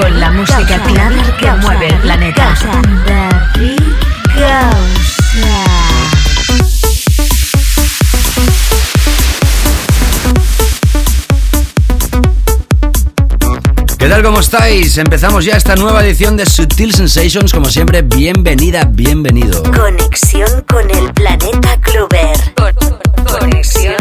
Con la música clara que mueve el planeta. ¿Qué tal? ¿Cómo estáis? Empezamos ya esta nueva edición de Sutil Sensations. Como siempre, bienvenida, bienvenido. Conexión con el planeta Clover. Conexión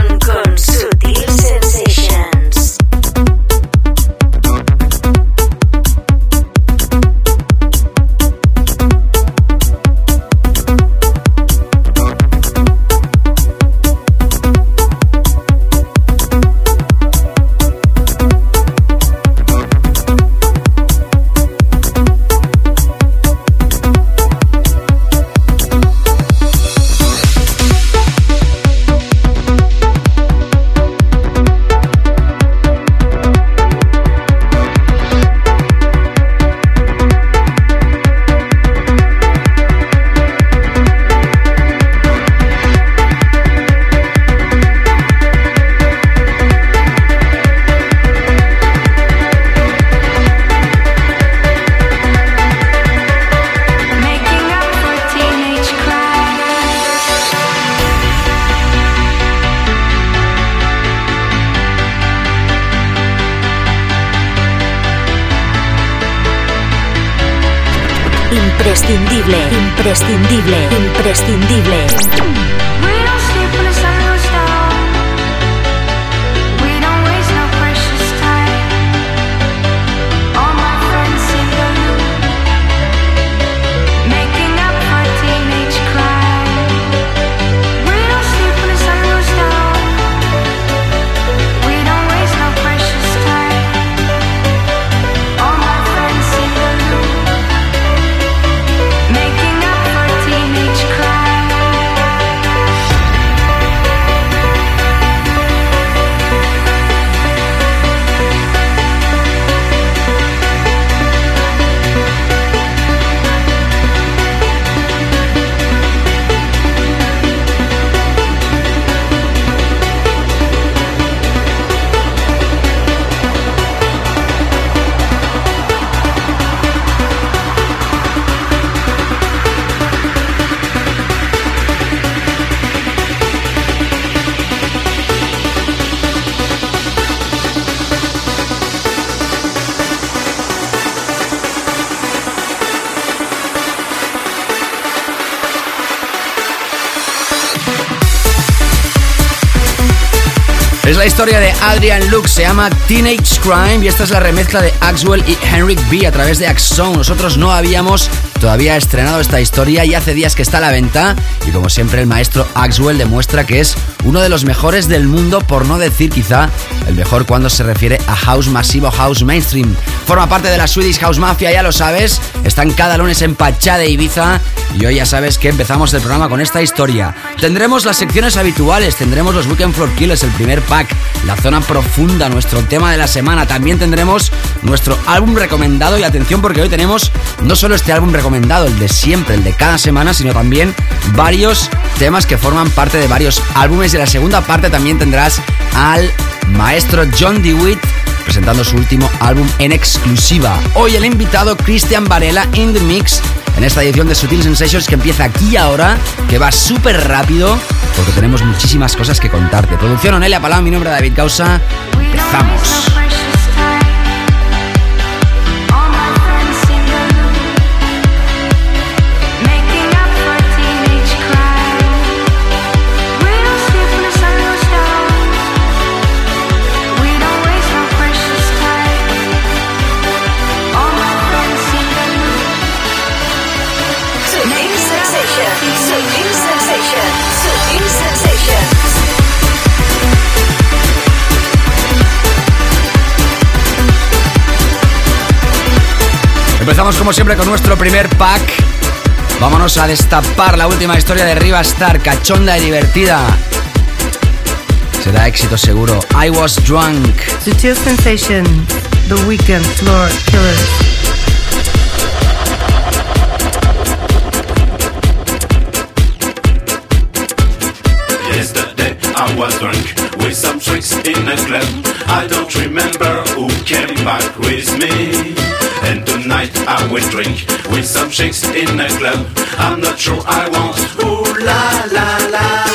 Es la historia de Adrian Lux, se llama Teenage Crime y esta es la remezcla de Axwell y Henrik B a través de Axon. Nosotros no habíamos todavía estrenado esta historia y hace días que está a la venta y como siempre el maestro Axwell demuestra que es uno de los mejores del mundo, por no decir quizá el mejor cuando se refiere a house masivo, house mainstream. Forma parte de la Swedish House Mafia, ya lo sabes, están cada lunes en Pachá de Ibiza y hoy ya sabes que empezamos el programa con esta historia. Tendremos las secciones habituales, tendremos los Weekend Floor Killers, el primer pack, la zona profunda, nuestro tema de la semana, también tendremos nuestro álbum recomendado y atención porque hoy tenemos no solo este álbum recomendado, el de siempre, el de cada semana, sino también varios temas que forman parte de varios álbumes y en la segunda parte también tendrás al maestro John DeWitt presentando su último álbum en exclusiva. Hoy el invitado Christian Varela in the Mix en esta edición de Sutil Sensations que empieza aquí ahora, que va súper rápido porque tenemos muchísimas cosas que contarte. Producción Onelia Palau, mi nombre es David Causa. Empezamos. Empezamos como siempre con nuestro primer pack. Vámonos a destapar la última historia de Riva Star, cachonda y divertida. Será éxito seguro. I was drunk. Sutil Sensation, The Weekend Floor Killers. Yesterday I was drunk with some tricks in a club. I don't remember who came back with me. Will drink with some chicks in a club. I'm not sure I want. Ooh la la la.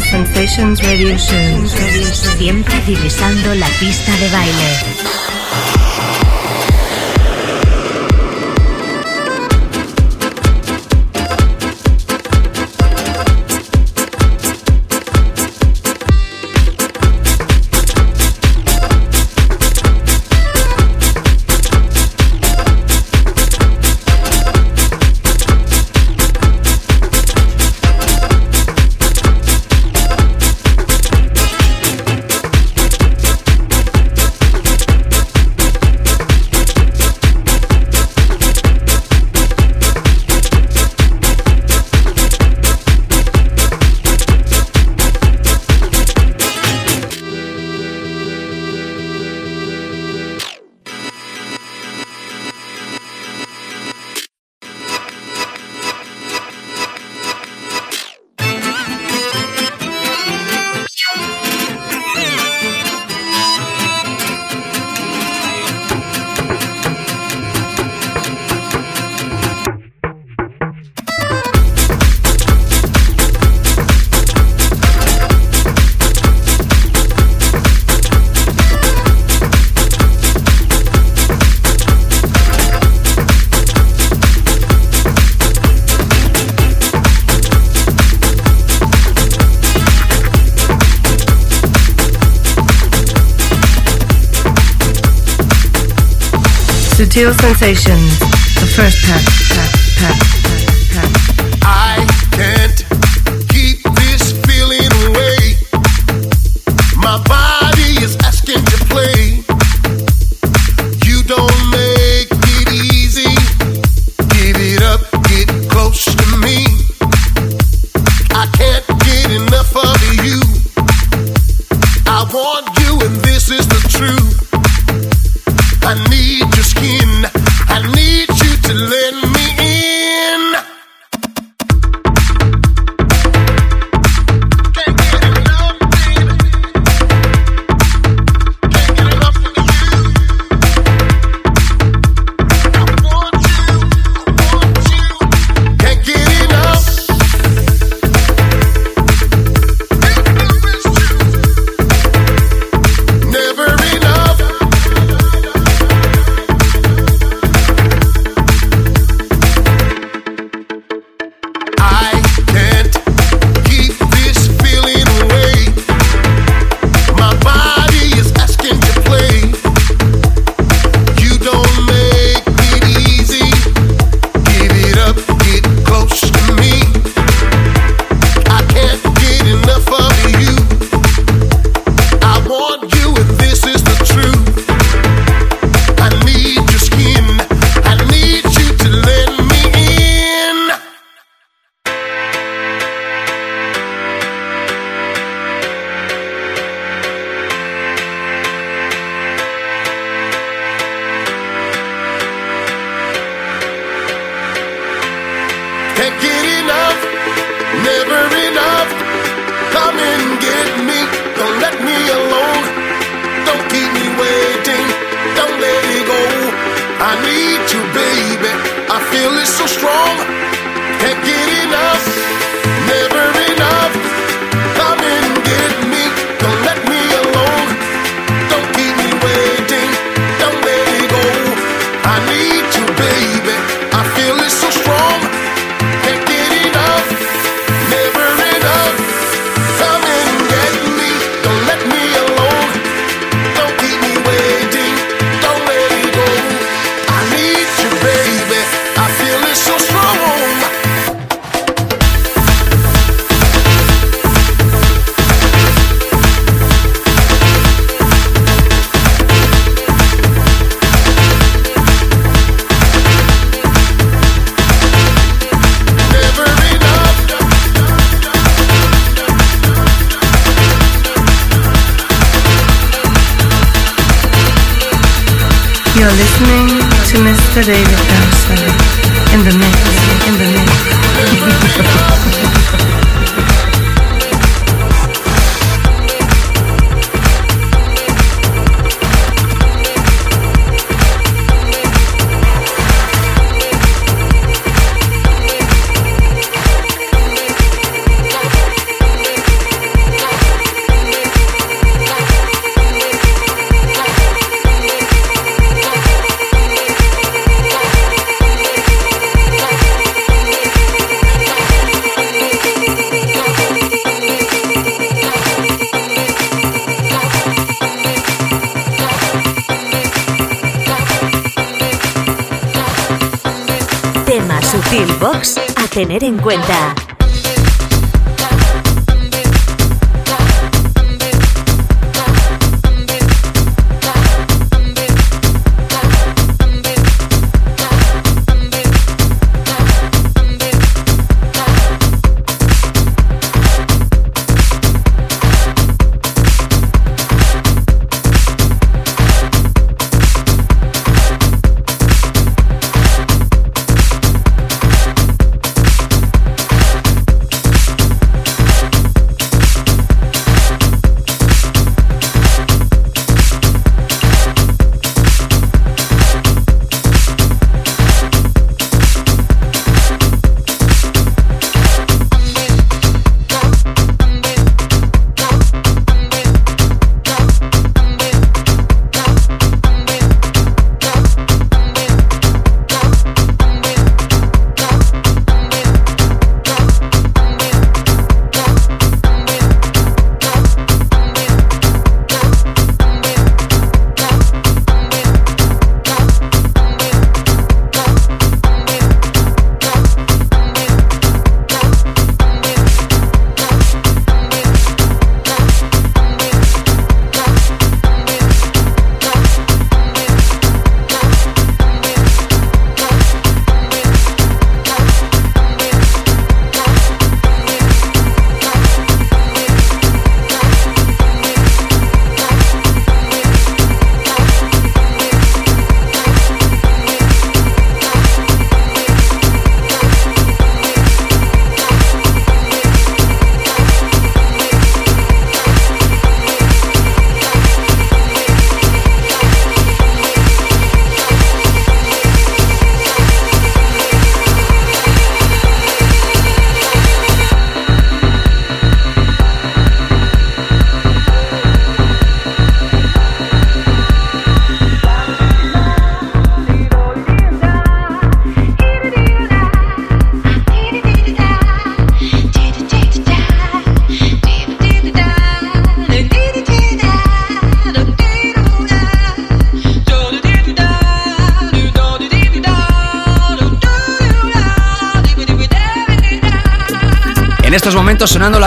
Sensations Radio Show. Siempre divisando la pista de baile. Sutil Sensations, the first pack, pack, pack,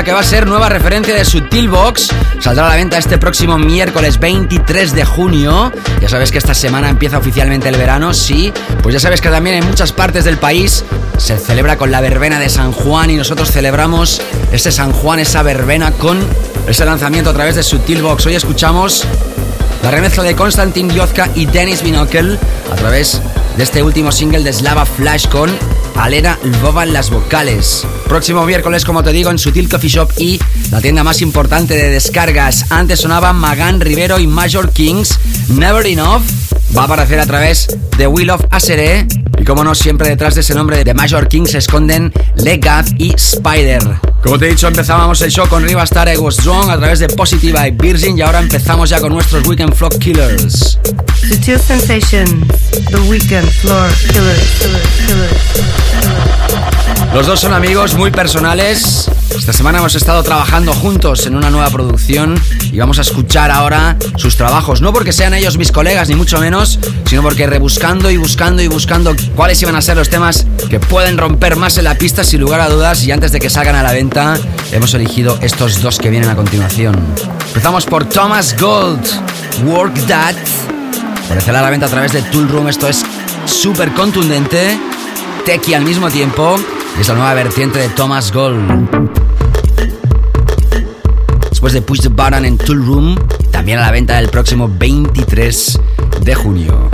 que va a ser nueva referencia de Sutil Box. Saldrá a la venta este próximo miércoles 23 de junio. Ya sabes que esta semana empieza oficialmente el verano, sí. Pues ya sabes que también en muchas partes del país se celebra con la verbena de San Juan y nosotros celebramos ese San Juan, esa verbena con ese lanzamiento a través de Sutil Box. Hoy escuchamos la remezcla de Konstantin Yozka y Dennis Binokel a través de este último single de Slava Flash con Alena Lvova en las vocales. Próximo miércoles, como te digo, en Sutil Coffee Shop y la tienda más importante de descargas. Antes sonaban Magan Rivero y Major Kings. Never Enough va a aparecer a través de Will of Asere. Y como no, siempre detrás de ese nombre de Major Kings se esconden Legaz y Spider. Como te he dicho, empezábamos el show con Riva Star I Was Strong a través de Positiva y Virgin y ahora empezamos ya con nuestros Weekend Flock Killers. Sutil Sensations, The Weekend Floor Killers. killers, killers. Los dos son amigos muy personales. Esta semana hemos estado trabajando juntos en una nueva producción y vamos a escuchar ahora sus trabajos. No porque sean ellos mis colegas, ni mucho menos, sino porque rebuscando y buscando y buscando cuáles iban a ser los temas que pueden romper más en la pista sin lugar a dudas y antes de que salgan a la venta, hemos elegido estos dos que vienen a continuación. Empezamos por Thomas Gold, Work That. Aparecerá a la venta a través de Tool Room. Esto es súper contundente, techy al mismo tiempo. Es la nueva vertiente de Thomas Gold. Después de Push the Button en Tool Room, también a la venta el próximo 23 de junio.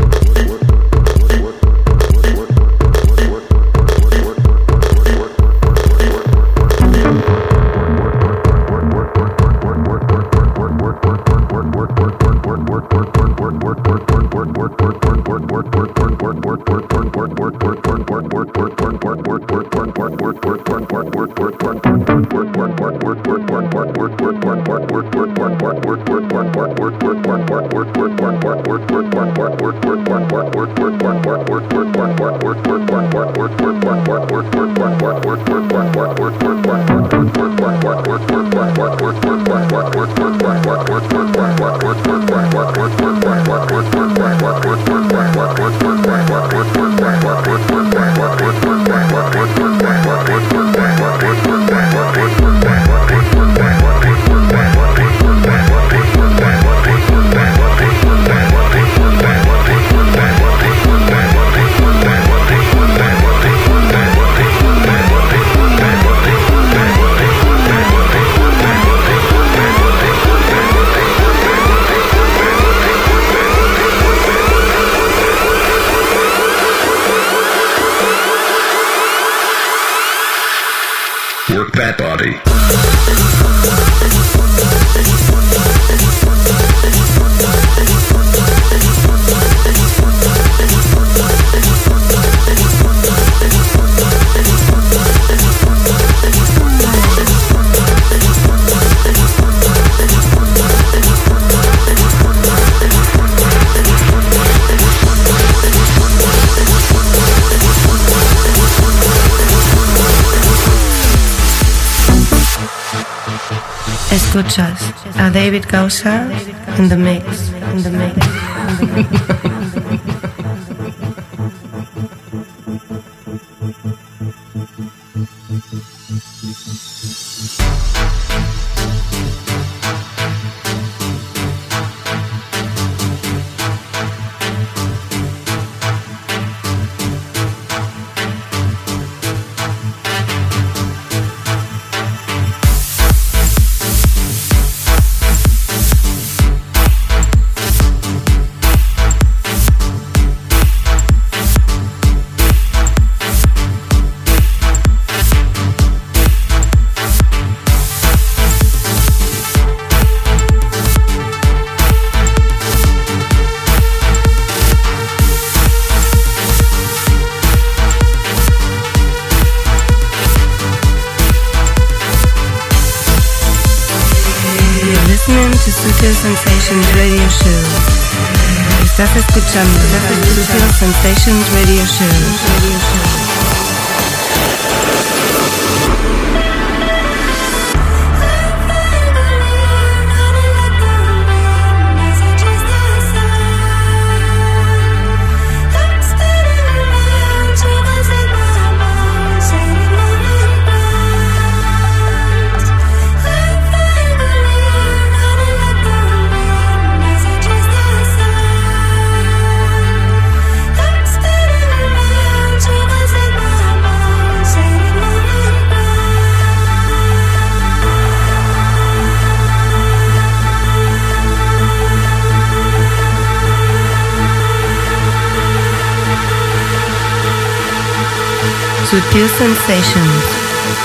Sensations,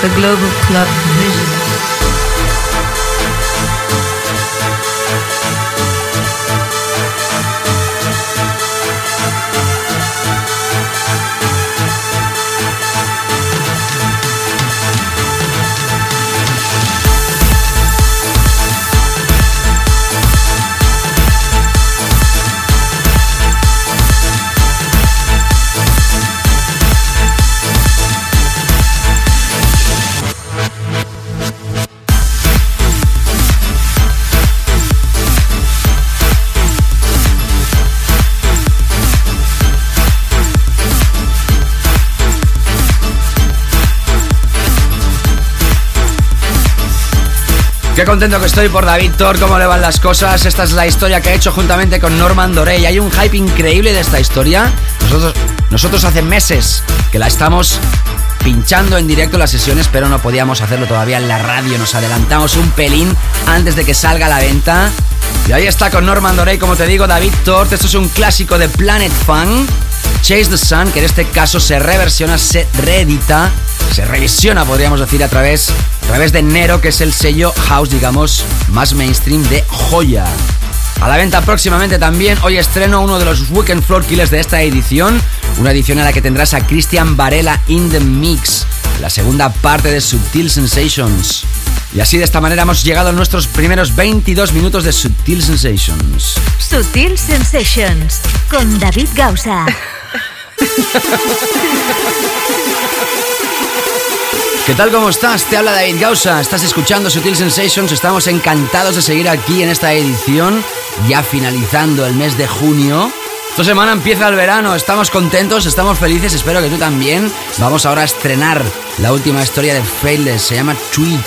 the global club vision. Contento que estoy por David Thor, cómo le van las cosas. Esta es la historia que ha hecho juntamente con Norman Dorey. Hay un hype increíble de esta historia. Nosotros, nosotros hace meses que la estamos pinchando en directo las sesiones, pero no podíamos hacerlo todavía en la radio. Nos adelantamos un pelín antes de que salga a la venta. Y ahí está con Norman Dorey, como te digo, David Tort. Esto es un clásico de Planet Fun. Chase the Sun, que en este caso se reversiona, se reedita, se revisiona, podríamos decir, a través, través de Nero, que es el sello house, digamos, más mainstream de Joya. A la venta próximamente también, hoy estreno uno de los Weekend Floor Killers de esta edición, una edición en la que tendrás a Christian Varela in the Mix, la segunda parte de Subtil Sensations. Y así de esta manera hemos llegado a nuestros primeros 22 minutos de Subtil Sensations. Sutil Sensations con David Gausa. ¿Qué tal? ¿Cómo estás? Te habla David Gausa. Estás escuchando Sutil Sensations. Estamos encantados de seguir aquí en esta edición, ya finalizando el mes de junio. Esta semana empieza el verano, estamos contentos, estamos felices, espero que tú también. Vamos ahora a estrenar la última historia de Faithless, se llama Tweak.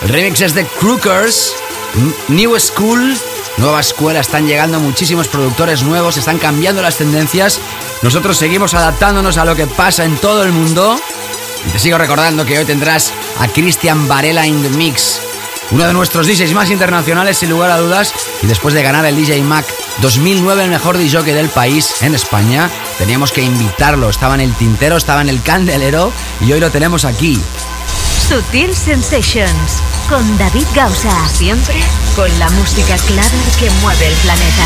El remix es de Crookers, New School, nueva escuela, están llegando muchísimos productores nuevos, están cambiando las tendencias. Nosotros seguimos adaptándonos a lo que pasa en todo el mundo. Te sigo recordando que hoy tendrás a Christian Varela in the Mix, uno de nuestros DJs más internacionales sin lugar a dudas. Y después de ganar el DJ Mac 2009, el mejor DJ del país en España, teníamos que invitarlo. Estaba en el tintero, estaba en el candelero y hoy lo tenemos aquí. Sutil Sensations con David Gausa. Siempre con la música clara que mueve el planeta.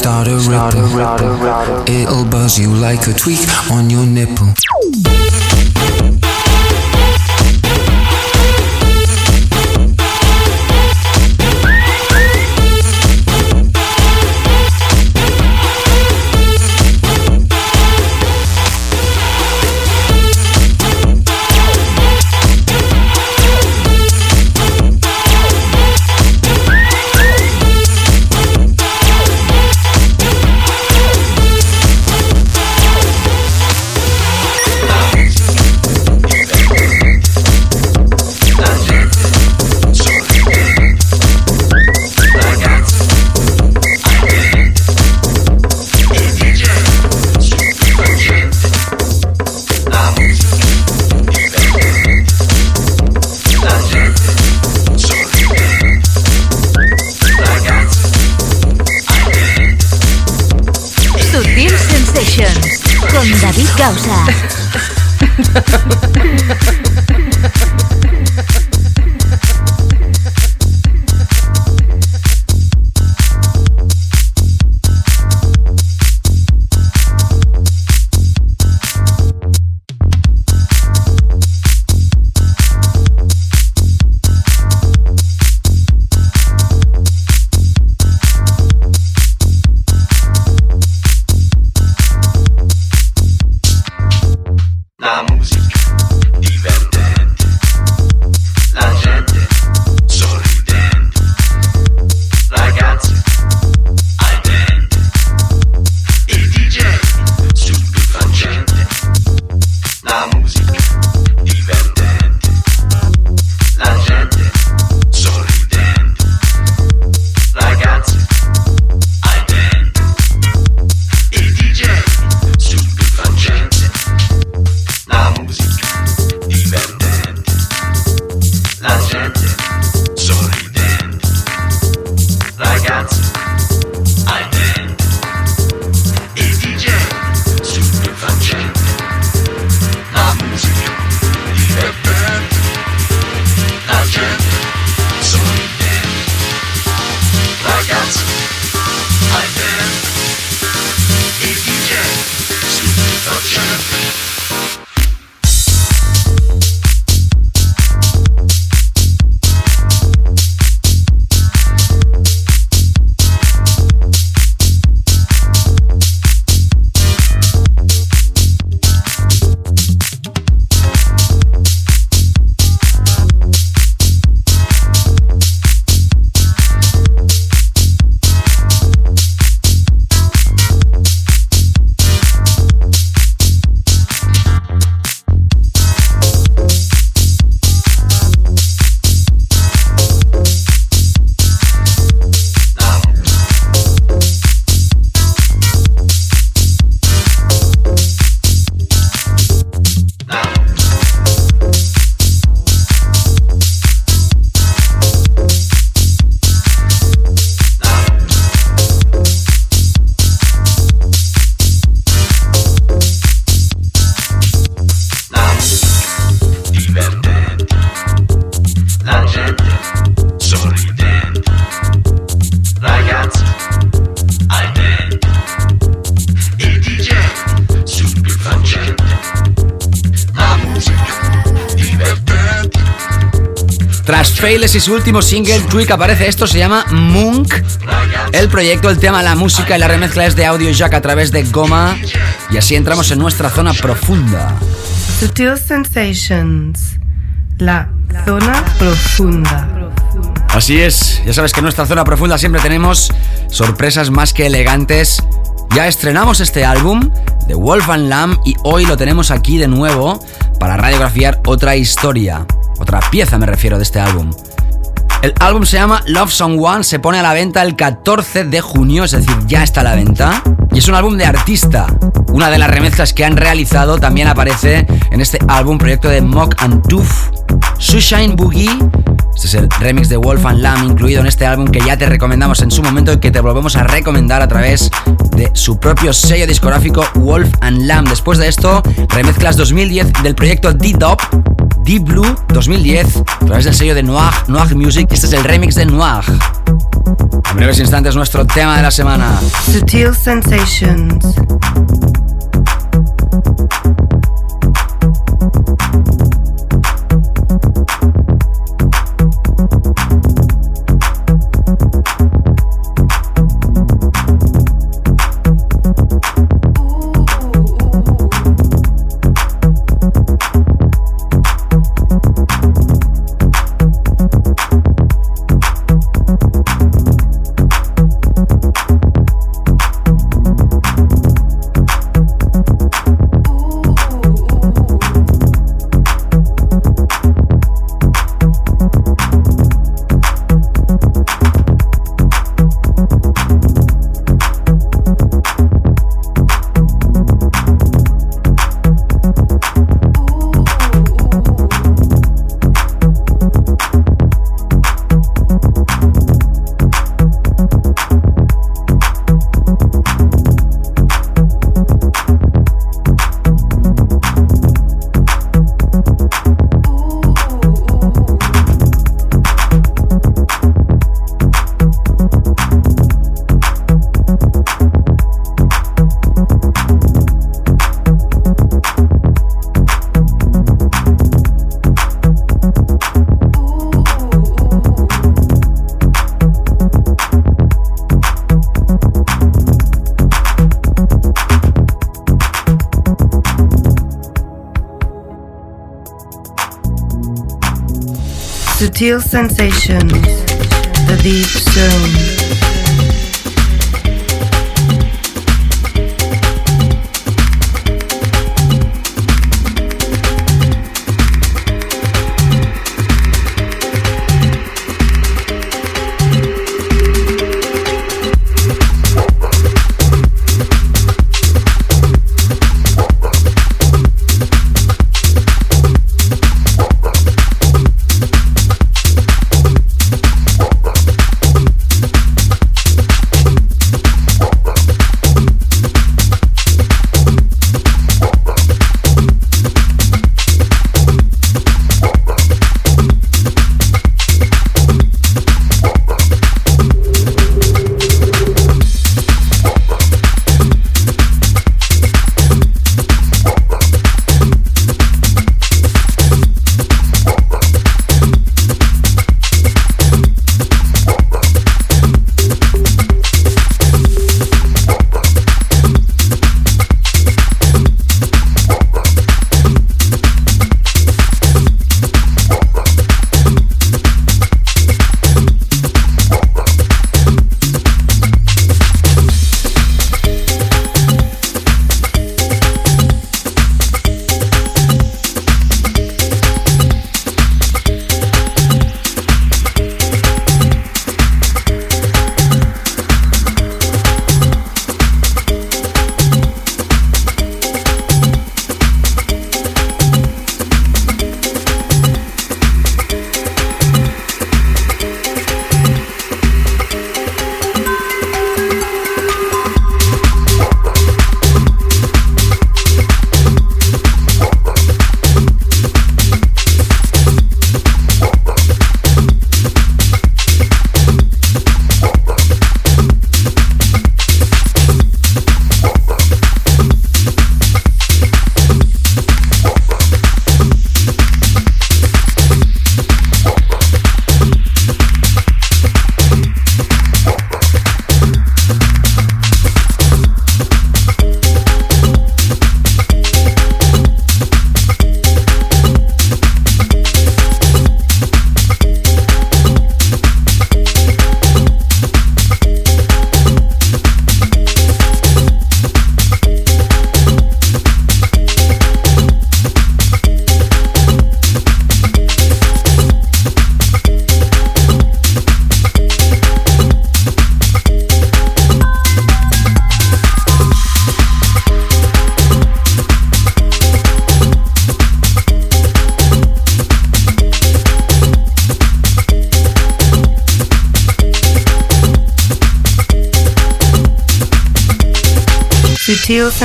Start a ripple. It'll buzz you like a tweak on your nipple. Sutil Sensations con David Gausa. Y su último single, Tweak aparece esto, se llama Munk. El proyecto, el tema, la música y la remezcla es de Audio Jack a través de Goma. Y así entramos en nuestra zona profunda. Sutil Sensations. La zona profunda. Así es, ya sabes que en nuestra zona profunda siempre tenemos sorpresas más que elegantes. Ya estrenamos este álbum de Wolf and Lamb y hoy lo tenemos aquí de nuevo para radiografiar otra historia, otra pieza me refiero de este álbum. El álbum se llama Love Song One, se pone a la venta el 14 de junio, es decir, ya está a la venta. Y es un álbum de artista. Una de las remezclas que han realizado también aparece en este álbum, proyecto de Mock and Tooth. Sunshine Boogie. Este es el remix de Wolf and Lamb incluido en este álbum que ya te recomendamos en su momento y que te volvemos a recomendar a través de su propio sello discográfico Wolf and Lamb. Después de esto, remezclas 2010 del proyecto D-Dop Deep Blue 2010 a través del sello de Noir, Noir Music. Este es el remix de Noir. En breves instantes nuestro tema de la semana. Sutil Sensations. Sutil Sensations.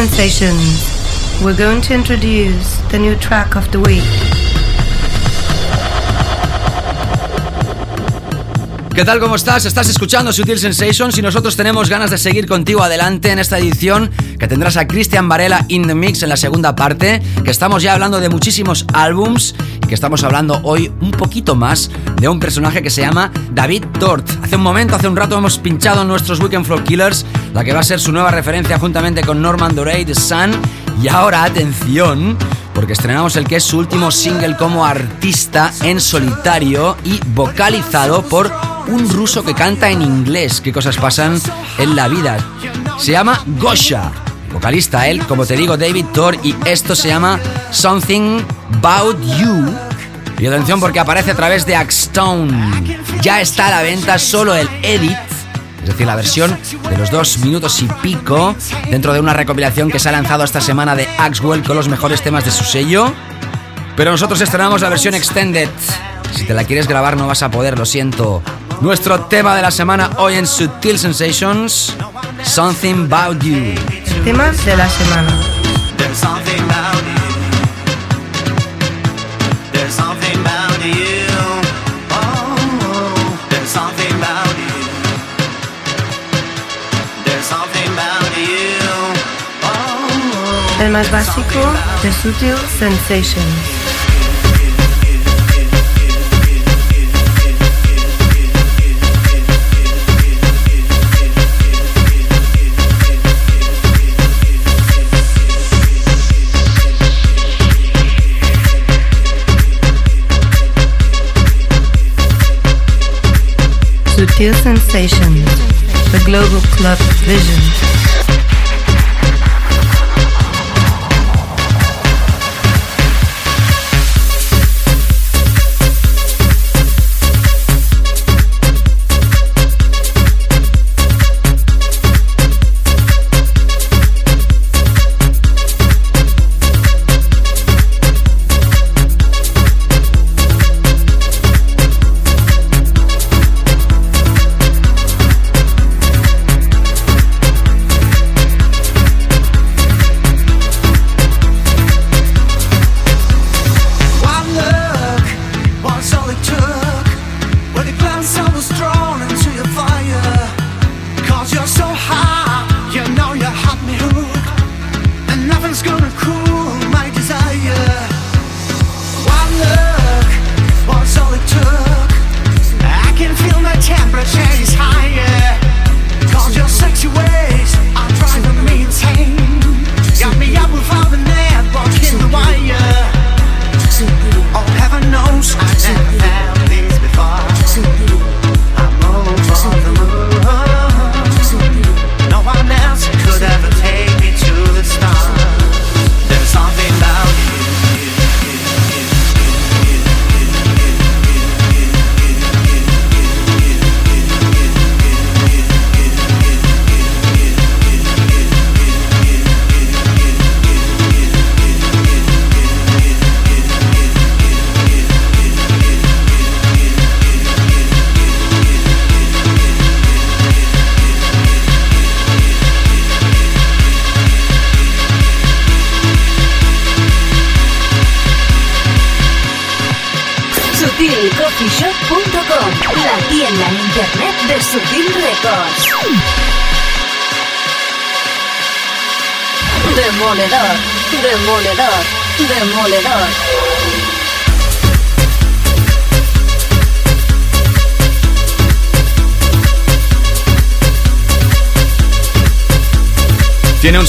Sensations. We're going to introduce the new track of the week. ¿Qué tal? ¿Cómo estás? Estás escuchando Sutil Sensations y nosotros tenemos ganas de seguir contigo adelante en esta edición que tendrás a Christian Varela in the Mix en la segunda parte, que estamos ya hablando de muchísimos álbums y que estamos hablando hoy un poquito más de un personaje que se llama David Tort. Hace un momento, hace un rato hemos pinchado en nuestros Weekend Floor Killers la que va a ser su nueva referencia juntamente con Norman Dorey, The Sun y ahora atención porque estrenamos el que es su último single como artista en solitario y vocalizado por un ruso que canta en inglés. ¿Qué cosas pasan en la vida? Se llama Gosha. Vocalista él, como te digo, David Thor, y esto se llama Something About You. Y atención porque aparece a través de Axstone. Ya está a la venta solo el edit es decir, la versión de los dos minutos y pico, dentro de una recopilación que se ha lanzado esta semana de Axwell con los mejores temas de su sello. Pero nosotros estrenamos la versión extended. Si te la quieres grabar no vas a poder, lo siento. Nuestro tema de la semana hoy en Sutil Sensations, Something About You. Tema de la semana. El más básico de Sutil Sensations. Sutil Sensations, the global club vision.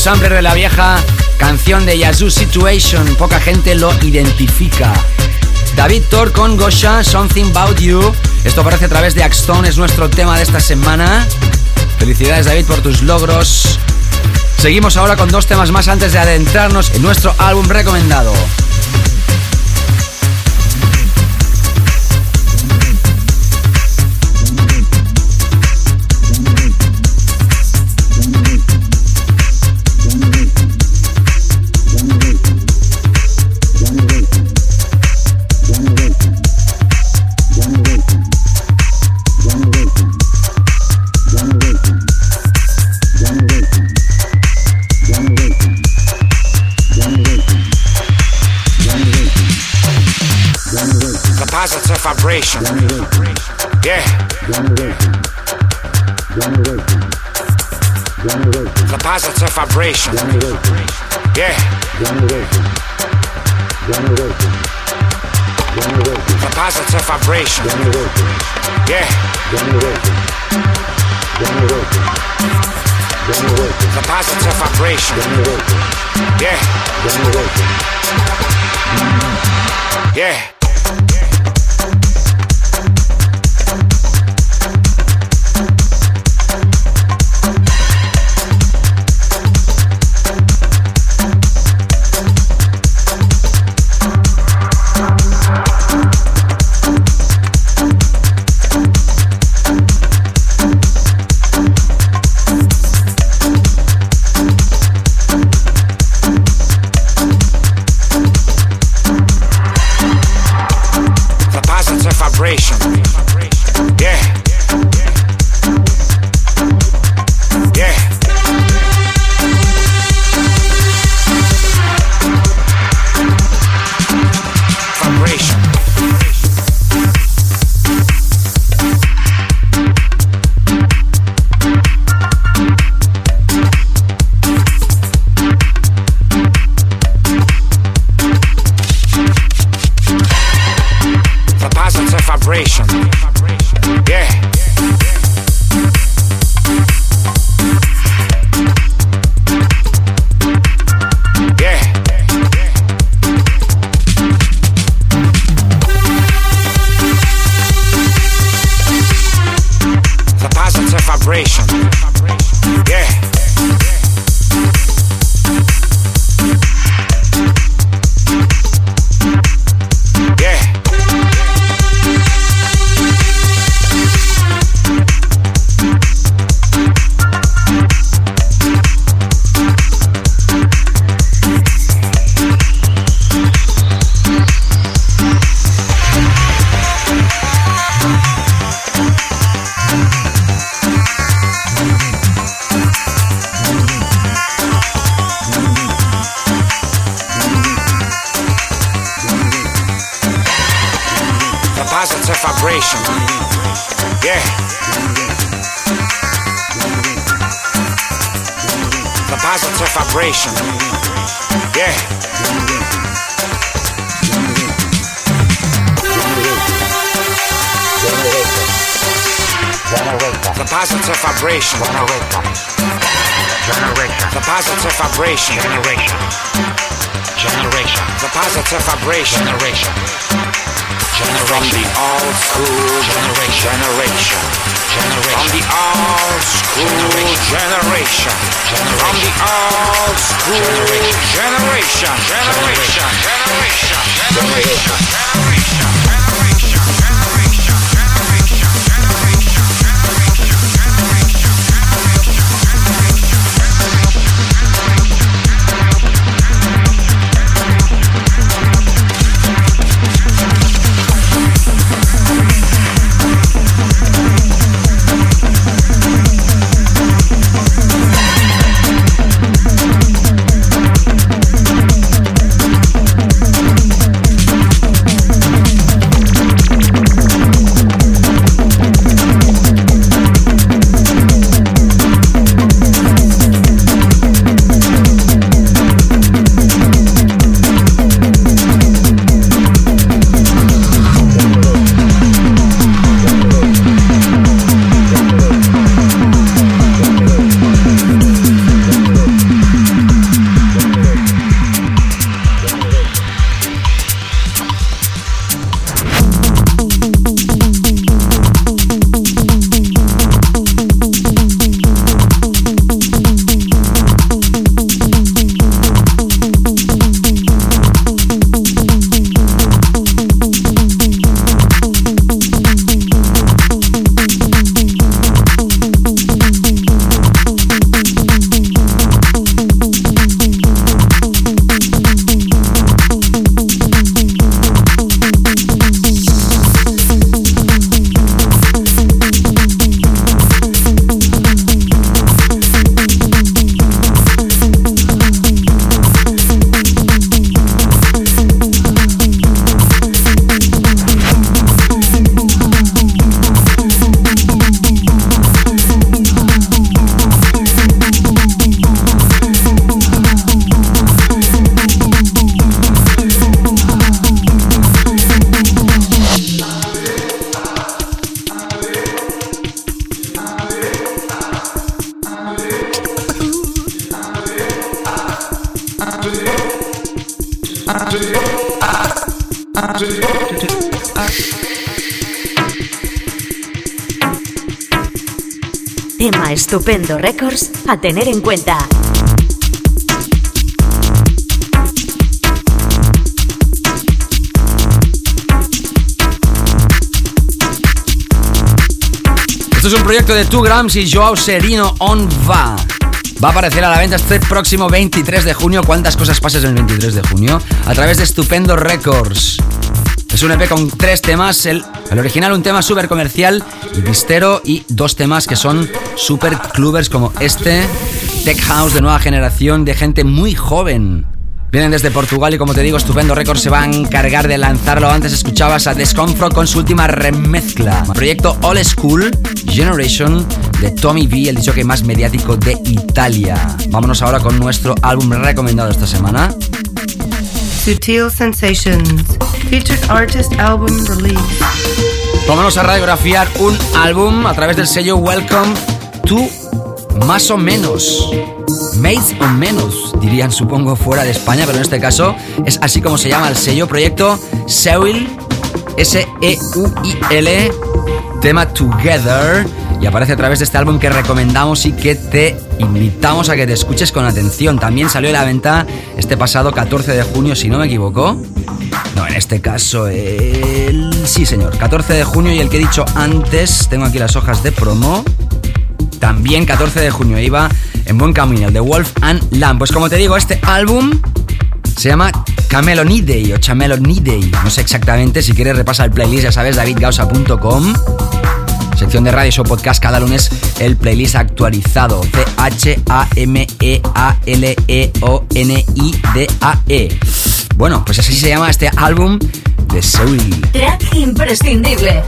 Sampler de la vieja canción de Yazoo Situation, poca gente lo identifica. David Thor con Gosha, Something About You. Esto aparece a través de Axstone, es nuestro tema de esta semana. Felicidades David por tus logros. Seguimos ahora con dos temas más antes de adentrarnos en nuestro álbum recomendado. Vibration. Yeah. The positive vibration. Yeah. The positive vibration. Yeah. The positive vibration. Yeah. Yeah. Positive vibration. Yeah. The positive vibration. Generation. The positive vibration. The positive vibration. From the old school generation. From the old school generation. From the old school generation. Generation. Generation. Generation. Generation. Estupendo Records a tener en cuenta. Esto es un proyecto de 2 Grams y Joao Serino On Va. Va a aparecer a la venta este próximo 23 de junio. ¿Cuántas cosas pasan el 23 de junio? A través de Estupendo Records. Es un EP con tres temas. El, el original, un tema súper comercial mistero, y dos temas que son súper clubbers como este. Tech House de nueva generación de gente muy joven. Vienen desde Portugal y como te digo, Estupendo Records se va a encargar de lanzarlo. Antes escuchabas a Desconfro con su última remezcla. Proyecto All School Generation de Tommy V, el que más mediático de Italia. Vámonos ahora con nuestro álbum recomendado esta semana. Sutil Sensations, featured artist album release. Vámonos a radiografiar un álbum a través del sello Welcome to Más o Menos. Más o menos, dirían supongo fuera de España, pero en este caso es así como se llama el sello. Proyecto Seuil, S-E-U-I-L, tema Together. Y aparece a través de este álbum que recomendamos y que te invitamos a que te escuches con atención. También salió a la venta este pasado 14 de junio, si no me equivoco. No, en este caso, el... sí señor, 14 de junio y el que he dicho antes, tengo aquí las hojas de promo. También 14 de junio iba en buen camino, el de Wolf and Lamb. Pues como te digo, este álbum se llama Camelonidey o Chamelonidey. No sé exactamente, si quieres repasa el playlist, ya sabes, davidgausa.com. Sección de radio show podcast cada lunes el playlist actualizado. C-H-A-M-E-A-L-E-O-N-I-D-A-E. Bueno, pues así se llama este álbum de Seoul. Track imprescindible.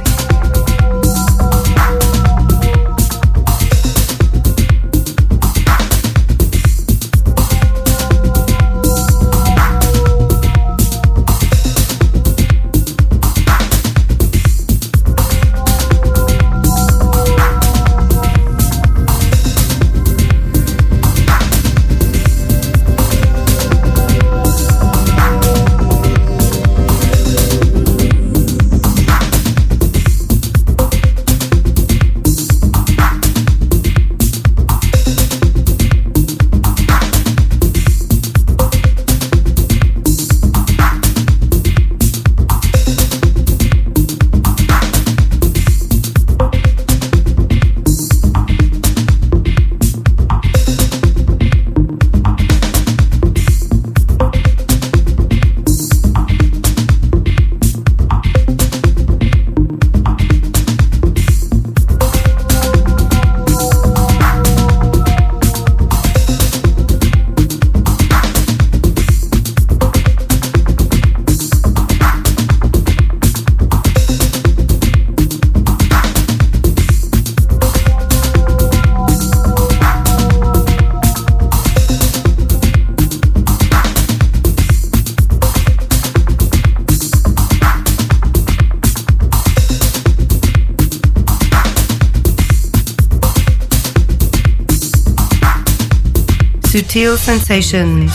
Sensations,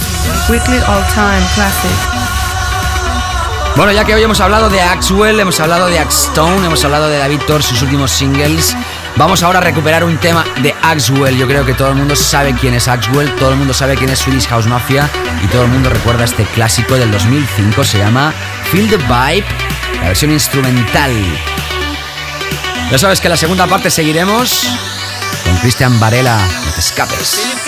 weekly all-time classic. Bueno, ya que hoy hemos hablado de Axwell, hemos hablado de Axstone, hemos hablado de David Thor, sus últimos singles. Vamos ahora a recuperar un tema de Axwell. Yo creo que todo el mundo sabe quién es Axwell, todo el mundo sabe quién es Swedish House Mafia y todo el mundo recuerda este clásico del 2005. Se llama Feel the Vibe, la versión instrumental. Ya sabes que en la segunda parte seguiremos con Christian Varela. No te escapes.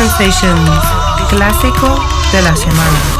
Sensations, clásico de la semana.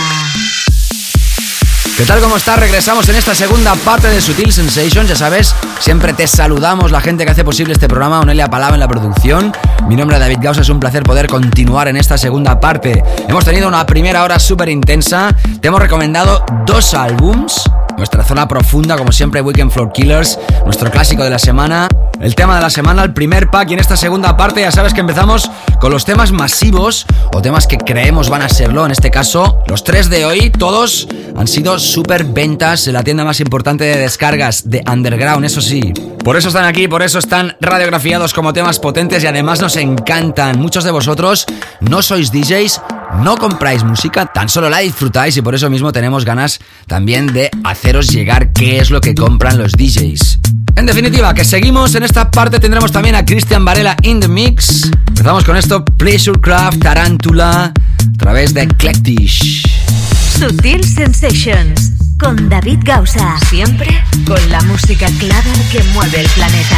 ¿Qué tal? ¿Cómo estás? Regresamos en esta segunda parte de Sutil Sensations. Ya sabes, siempre te saludamos la gente que hace posible este programa. Onelia Palava en la producción. Mi nombre es David Gausa. Es un placer poder continuar en esta segunda parte. Hemos tenido una primera hora súper intensa. Te hemos recomendado dos álbums. Nuestra zona profunda, como siempre, Weekend Floor Killers. Nuestro clásico de la semana. El tema de la semana, el primer pack. Y en esta segunda parte ya sabes que empezamos con los temas masivos o temas que creemos van a serlo. En este caso, los tres de hoy, todos han sido súper ventas en la tienda más importante de descargas de Underground, eso sí. Por eso están aquí, por eso están radiografiados como temas potentes y además nos encantan. Muchos de vosotros no sois DJs, no compráis música, tan solo la disfrutáis y por eso mismo tenemos ganas también de haceros llegar qué es lo que compran los DJs. En definitiva, que seguimos en esta parte tendremos también a Cristian Varela in the mix. Empezamos con esto, Pleasurecraft, Tarántula, a través de Eclectish. Sutil Sensations con David Gausa. Siempre con la música clara que mueve el planeta.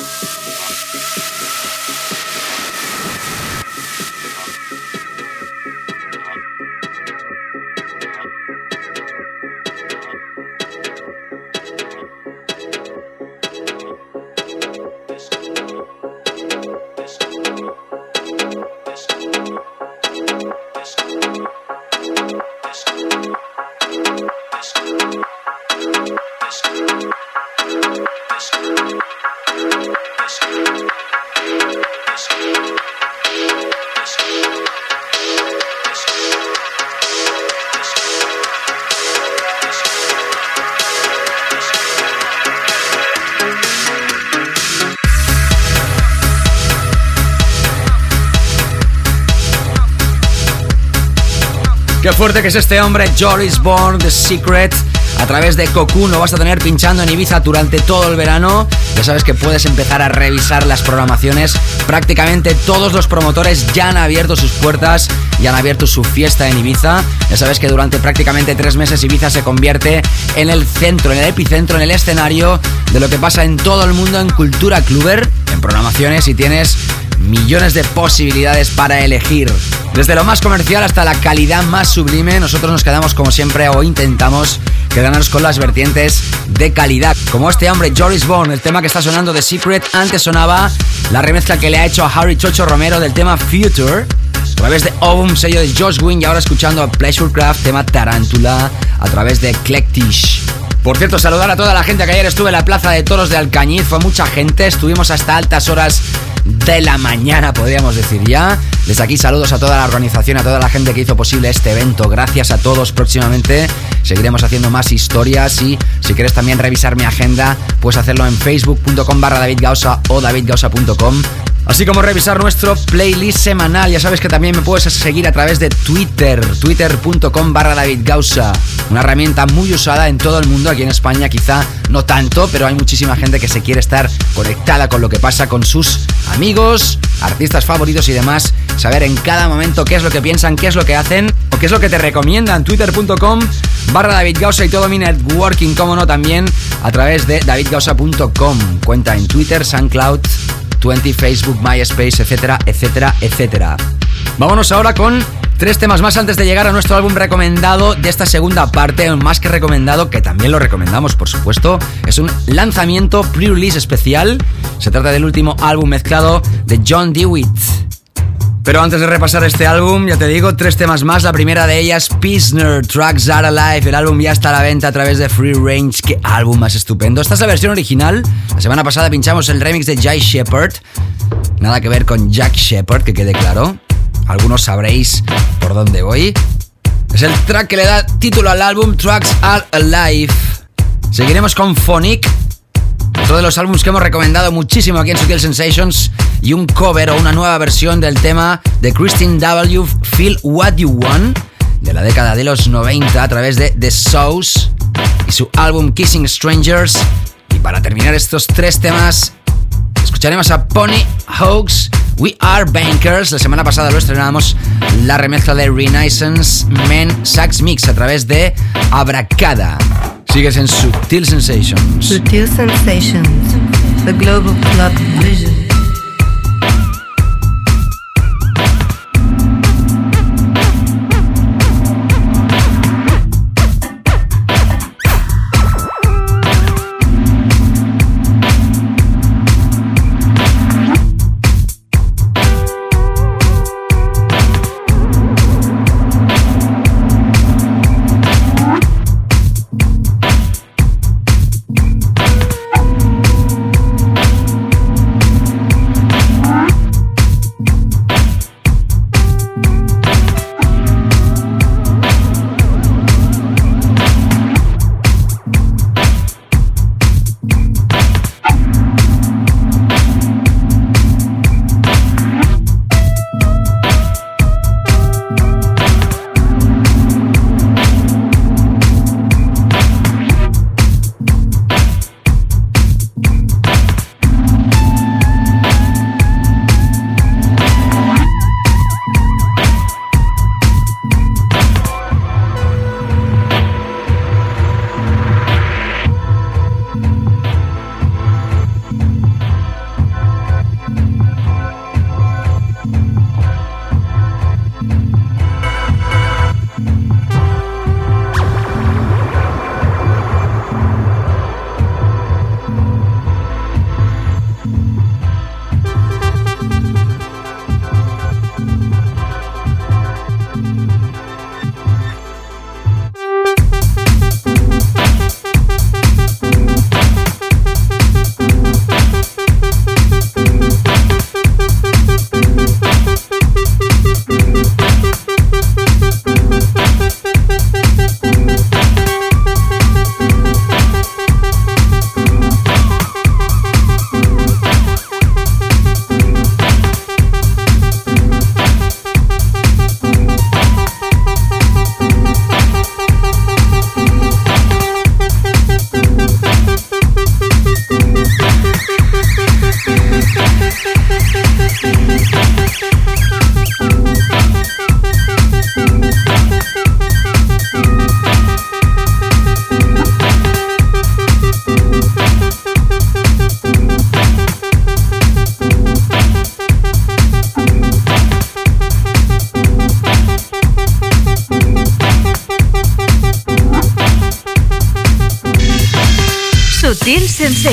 Fuerte que es este hombre, Joris Born, The Secret. A través de Cocoon lo vas a tener pinchando en Ibiza durante todo el verano. Ya sabes que puedes empezar a revisar las programaciones. Prácticamente todos los promotores ya han abierto sus puertas y han abierto su fiesta en Ibiza. Ya sabes que durante prácticamente tres meses Ibiza se convierte en el centro, en el epicentro, en el escenario de lo que pasa en todo el mundo en cultura cluber, en programaciones y tienes millones de posibilidades para elegir. Desde lo más comercial hasta la calidad más sublime, nosotros nos quedamos como siempre o intentamos quedarnos con las vertientes de calidad. Como este hombre, Joris Bone, el tema que está sonando de Secret, antes sonaba la remezcla que le ha hecho a Harry Chocho Romero del tema Future. A través de Ovum, sello de Josh Wing y ahora escuchando a Pleasurecraft, tema Tarántula, a través de Eclectish. Por cierto, saludar a toda la gente que ayer estuve en la Plaza de Toros de Alcañiz. Fue mucha gente, estuvimos hasta altas horas de la mañana, podríamos decir ya. Desde aquí saludos a toda la organización, a toda la gente que hizo posible este evento. Gracias a todos. Próximamente seguiremos haciendo más historias y si quieres también revisar mi agenda, puedes hacerlo en facebook.com barra davidgausa o davidgausa.com. Así como revisar nuestro playlist semanal. Ya sabes que también me puedes seguir a través de Twitter, twitter.com barra David Gausa. Una herramienta muy usada en todo el mundo, aquí en España quizá no tanto, pero hay muchísima gente que se quiere estar conectada con lo que pasa con sus amigos, artistas favoritos y demás. Saber en cada momento qué es lo que piensan, qué es lo que hacen o qué es lo que te recomiendan. Twitter.com barra David y todo mi networking, como no, también a través de davidgausa.com. Cuenta en Twitter, SoundCloud 20, Facebook, MySpace, etcétera, etcétera, etcétera. Vámonos ahora con tres temas más antes de llegar a nuestro álbum recomendado de esta segunda parte, más que recomendado, que también lo recomendamos, por supuesto. Es un lanzamiento pre-release especial. Se trata del último álbum mezclado de John Dewitt. Pero antes de repasar este álbum, ya te digo, tres temas más. La primera de ellas, Pisner, Tracks Are Alive. El álbum ya está a la venta a través de Free Range. Qué álbum más estupendo. Esta es la versión original. La semana pasada pinchamos el remix de Jay Shepard. Nada que ver con Jack Shepard, que quede claro. Algunos sabréis por dónde voy. Es el track que le da título al álbum Tracks Are Alive. Seguiremos con Phonic, otro de los álbumes que hemos recomendado muchísimo aquí en Sutil Sensations y un cover o una nueva versión del tema de Christine W. Feel What You Want de la década de los 90 a través de The Sauce y su álbum Kissing Strangers. Y para terminar estos tres temas, escucharemos a Pony Hoax, We Are Bankers. La semana pasada lo estrenamos la remezcla de Renaissance Men Sax Mix a través de Abracada. Sigues en Subtil Sensations. Sutil Sensations, the global club vision.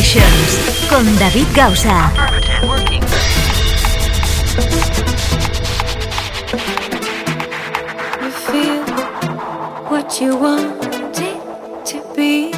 Solutions con David Gausa. You feel what you want it to be.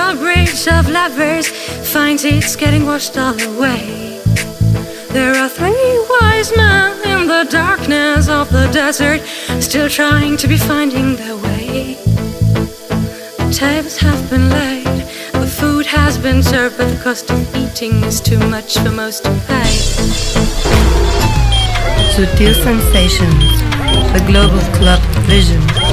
your bridge of lovers finds it's getting washed all away. There are three wise men in the darkness of the desert, still trying to be finding their way. The tables have been laid, the food has been served, but the cost of eating is too much for most to pay. Sutil Sensations, the Global Club Vision.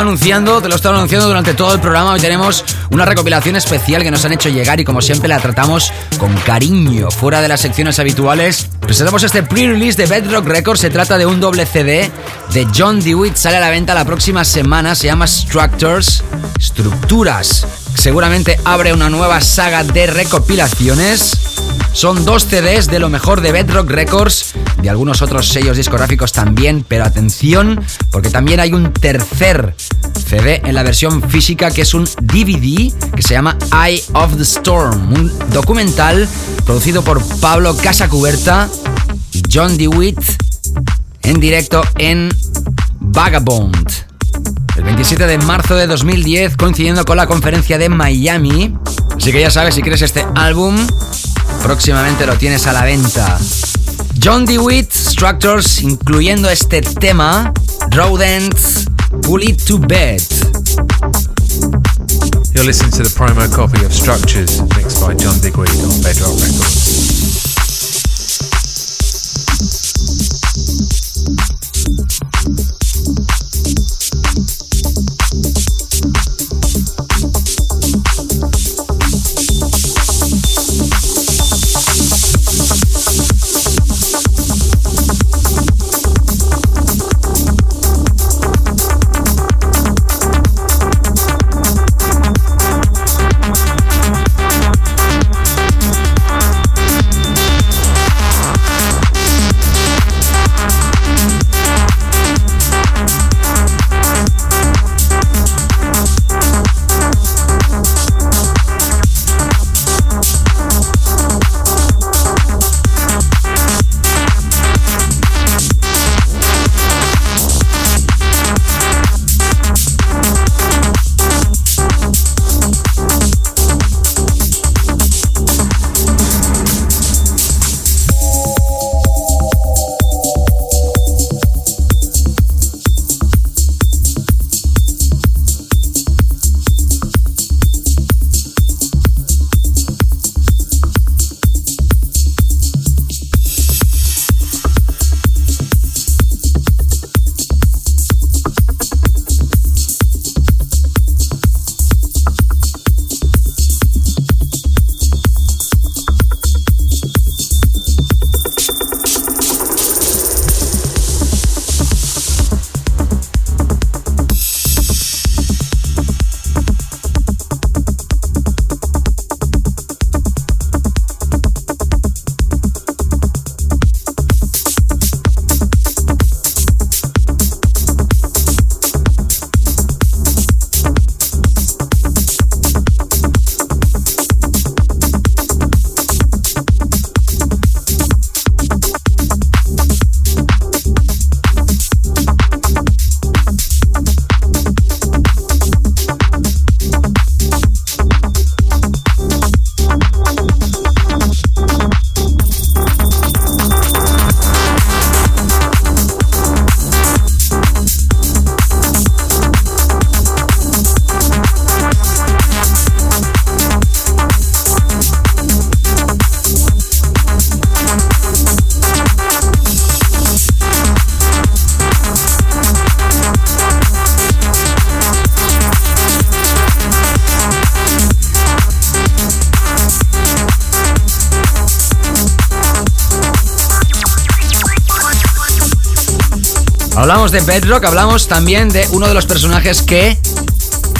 Anunciando, te lo he estado anunciando durante todo el programa. Hoy tenemos una recopilación especial que nos han hecho llegar y como siempre la tratamos con cariño. Fuera de las secciones habituales, presentamos este pre-release de Bedrock Records. Se trata de un doble CD de John DeWitt. Sale a la venta la próxima semana. Se llama Structures, Estructuras. Seguramente abre una nueva saga de recopilaciones. Son dos CDs de lo mejor de Bedrock Records, de algunos otros sellos discográficos también, pero atención, porque también hay un tercer CD en la versión física que es un DVD que se llama Eye of the Storm, un documental producido por Pablo Casacuberta y John DeWitt en directo en Vagabond. El 27 de marzo de 2010, coincidiendo con la conferencia de Miami. Así que ya sabes, si quieres este álbum, próximamente lo tienes a la venta. John DeWitt Structures, incluyendo este tema, Rodents, Pull It to Bed. You're listening to the promo copy of Structures, mixed by John Digweed on Bedrock Records. Hablamos de Bedrock, hablamos también de uno de los personajes que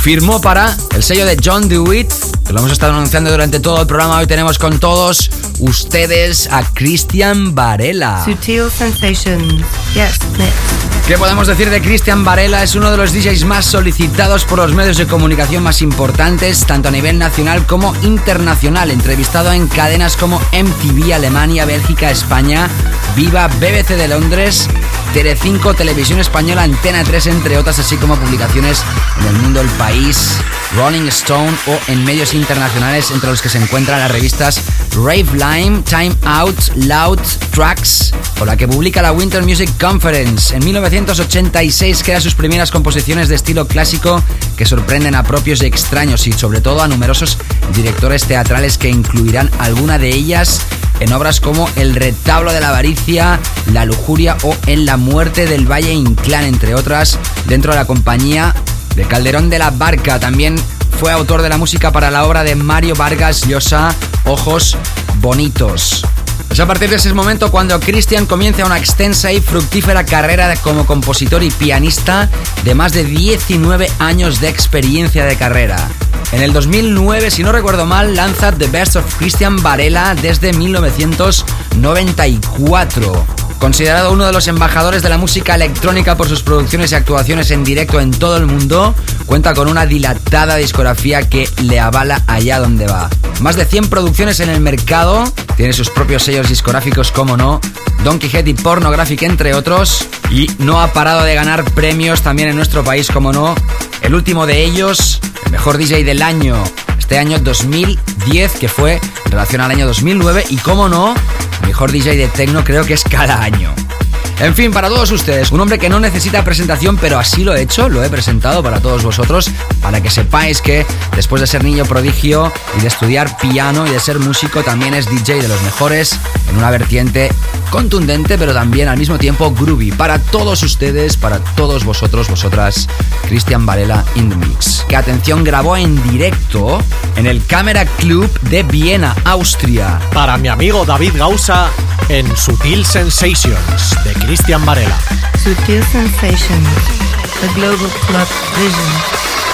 firmó para el sello de John DeWitt, que lo hemos estado anunciando durante todo el programa. Hoy tenemos con todos ustedes a Christian Varela. Sutil Sensations. Yes, next. ¿Qué podemos decir de Christian Varela? Es uno de los DJs más solicitados por los medios de comunicación más importantes, tanto a nivel nacional como internacional. Entrevistado en cadenas como MTV, Alemania, Bélgica, España, Viva, BBC de Londres, Tele5, Televisión Española, Antena 3, entre otras, así como publicaciones en el mundo El País, Rolling Stone o en medios internacionales entre los que se encuentran las revistas Rave Lime, Time Out, Loud Tracks o la que publica la Winter Music Conference. En 1986 crea sus primeras composiciones de estilo clásico que sorprenden a propios y extraños y sobre todo a numerosos directores teatrales que incluirán alguna de ellas en obras como El retablo de la avaricia, La lujuria o En la muerte del Valle Inclán, entre otras, dentro de la compañía de Calderón de la Barca. También fue autor de la música para la obra de Mario Vargas Llosa, Ojos Bonitos. Es a partir de ese momento cuando Christian comienza una extensa y fructífera carrera como compositor y pianista de más de 19 años de experiencia de carrera. En el 2009, si no recuerdo mal, lanza The Best of Christian Varela desde 1994. Considerado uno de los embajadores de la música electrónica por sus producciones y actuaciones en directo en todo el mundo, cuenta con una dilatada discografía que le avala allá donde va. Más de 100 producciones en el mercado, tiene sus propios sellos discográficos como no, Donkey Head y Pornographic entre otros, y no ha parado de ganar premios también en nuestro país como no. El último de ellos, el mejor DJ del año, este año 2010, que fue en relación al año 2009, y como no, mejor DJ de techno creo que es cada año. En fin, para todos ustedes, un hombre que no necesita presentación, pero así lo he hecho, lo he presentado para todos vosotros, para que sepáis que después de ser niño prodigio y de estudiar piano y de ser músico, también es DJ de los mejores en una vertiente contundente, pero también al mismo tiempo groovy. Para todos ustedes, para todos vosotros, vosotras, Cristian Varela in the Mix. Que atención, grabó en directo en el Camera Club de Viena, Austria. Para mi amigo David Gausa en Sutil Sensations de Cristian Varela. Sutil Sensations, the Global Club Vision.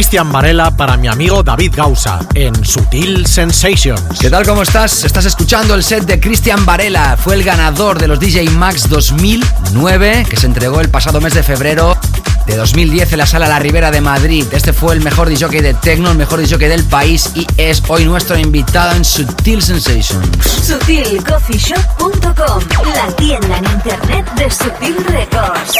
Cristian Varela para mi amigo David Gausa en Sutil Sensations. ¿Qué tal? ¿Cómo estás? Estás escuchando el set de Cristian Varela. Fue el ganador de los DJ Max 2009 que se entregó el pasado mes de febrero de 2010 en la sala La Ribera de Madrid. Este fue el mejor DJ de techno, el mejor DJ del país y es hoy nuestro invitado en Sutil Sensations. SutilCoffeeShop.com, la tienda en internet de Sutil Records.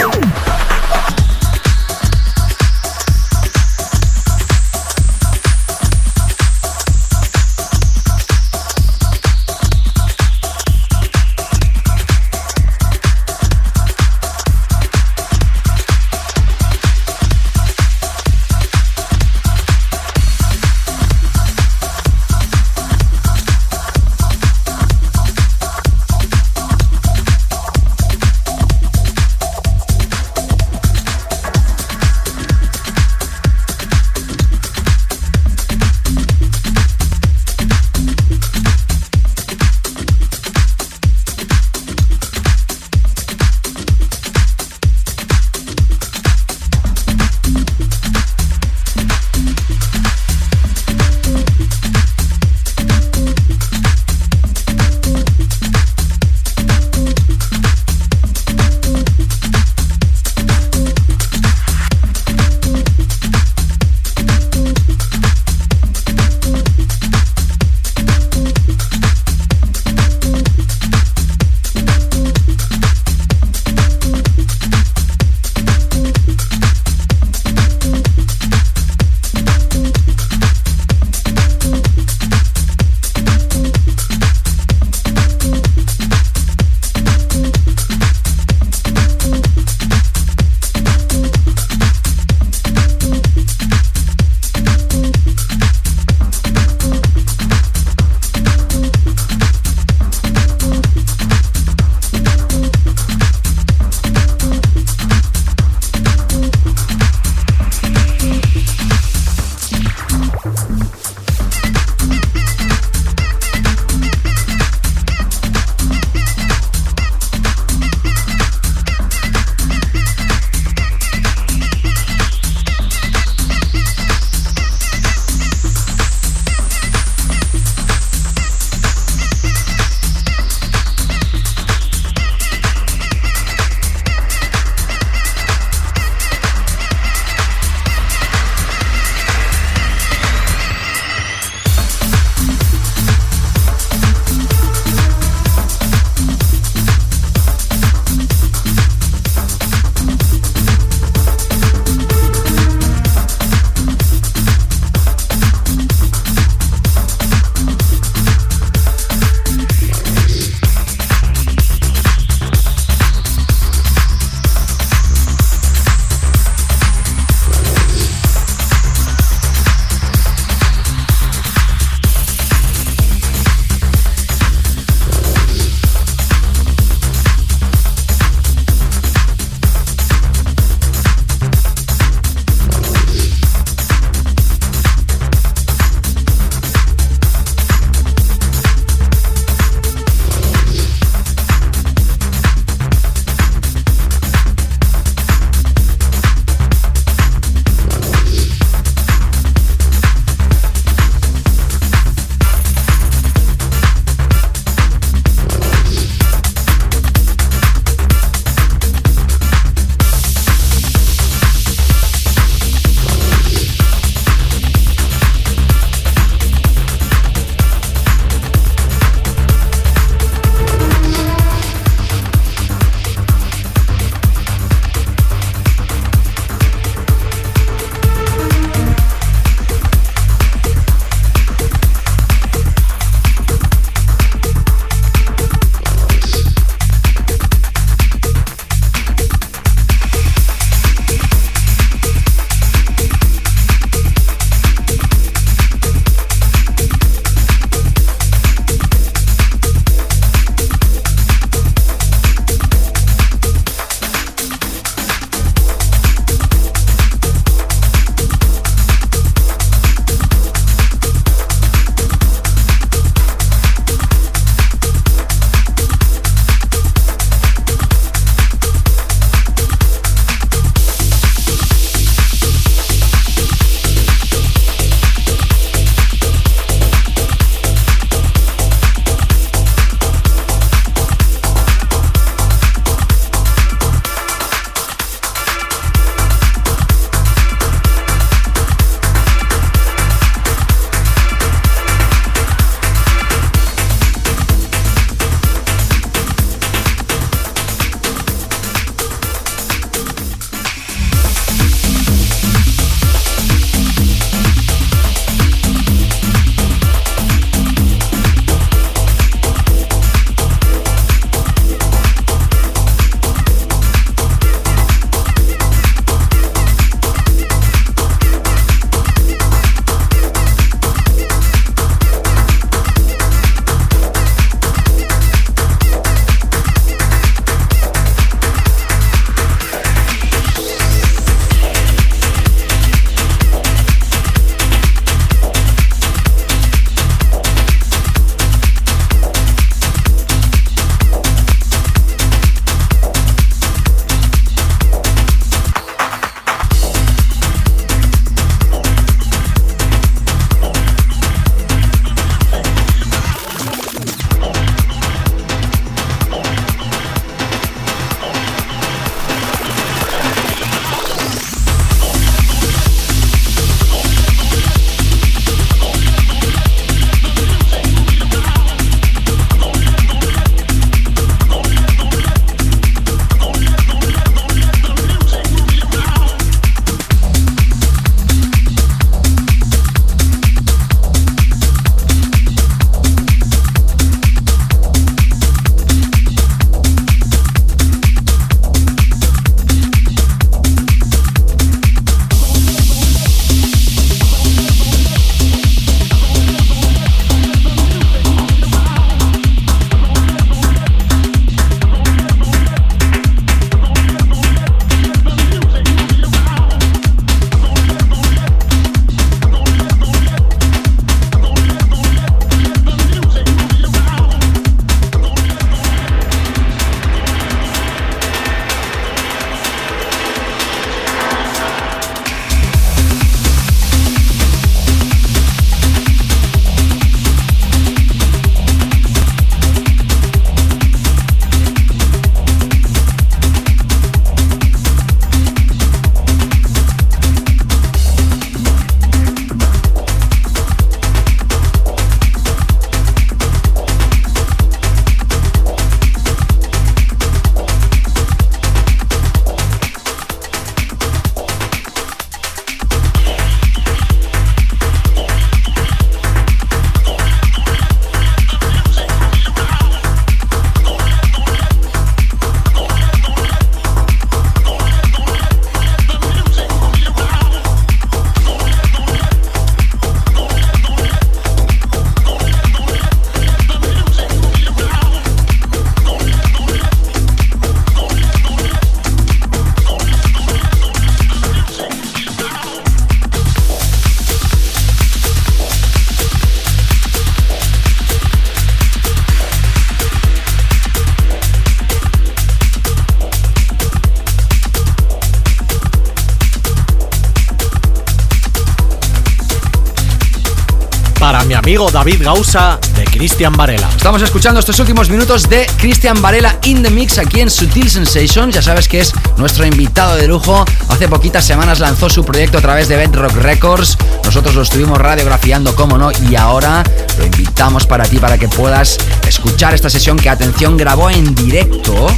David Gausa de Cristian Varela. Estamos escuchando estos últimos minutos de Cristian Varela in the Mix aquí en Sutil Sensations. Ya sabes que es nuestro invitado de lujo. Hace poquitas semanas lanzó su proyecto a través de Bedrock Records. Nosotros lo estuvimos radiografiando, como no, y ahora lo invitamos para ti para que puedas escuchar esta sesión que, atención, grabó en directo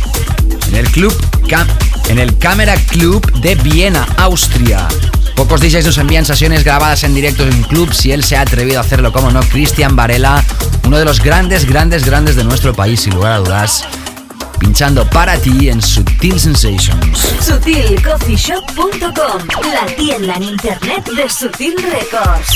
en el club en el Camera Club de Viena, Austria. Pocos DJs nos envían sesiones grabadas en directo en clubs y él se ha atrevido a hacerlo, como no, Cristian Varela, uno de los grandes, grandes, grandes de nuestro país, sin lugar a dudas, pinchando para ti en Sutil Sensations. SutilCoffeeShop.com, la tienda en internet de Sutil Records.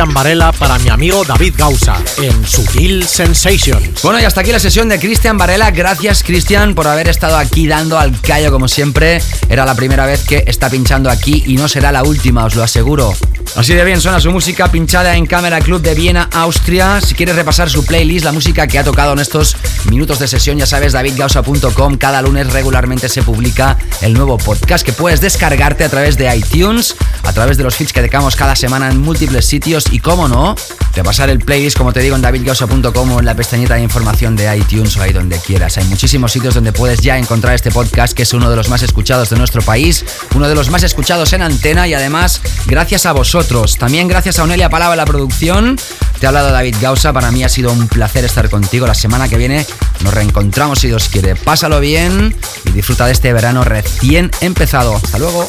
Cristian Varela para mi amigo David Gausa en Sutil Sensations. Bueno, y hasta aquí la sesión de Cristian Varela. Gracias, Cristian, por haber estado aquí dando al callo como siempre. Era la primera vez que está pinchando aquí y no será la última, os lo aseguro. Así de bien suena su música pinchada en Cámara Club de Viena, Austria. Si quieres repasar su playlist, la música que ha tocado en estos minutos de sesión, ya sabes, davidgausa.com. Cada lunes regularmente se publica el nuevo podcast que puedes descargarte a través de iTunes, a través de los feeds que dejamos cada semana en múltiples sitios y, cómo no, repasar el playlist, como te digo, en davidgausa.com o en la pestañita de información de iTunes o ahí donde quieras. Hay muchísimos sitios donde puedes ya encontrar este podcast, que es uno de los más escuchados de nuestro país, uno de los más escuchados en antena y además, gracias a vosotros también gracias a Onelia Palabra la producción. Te ha hablado David Gausa. Para mí ha sido un placer estar contigo. La semana que viene nos reencontramos si Dios quiere. Pásalo bien y disfruta de este verano recién empezado. Hasta luego.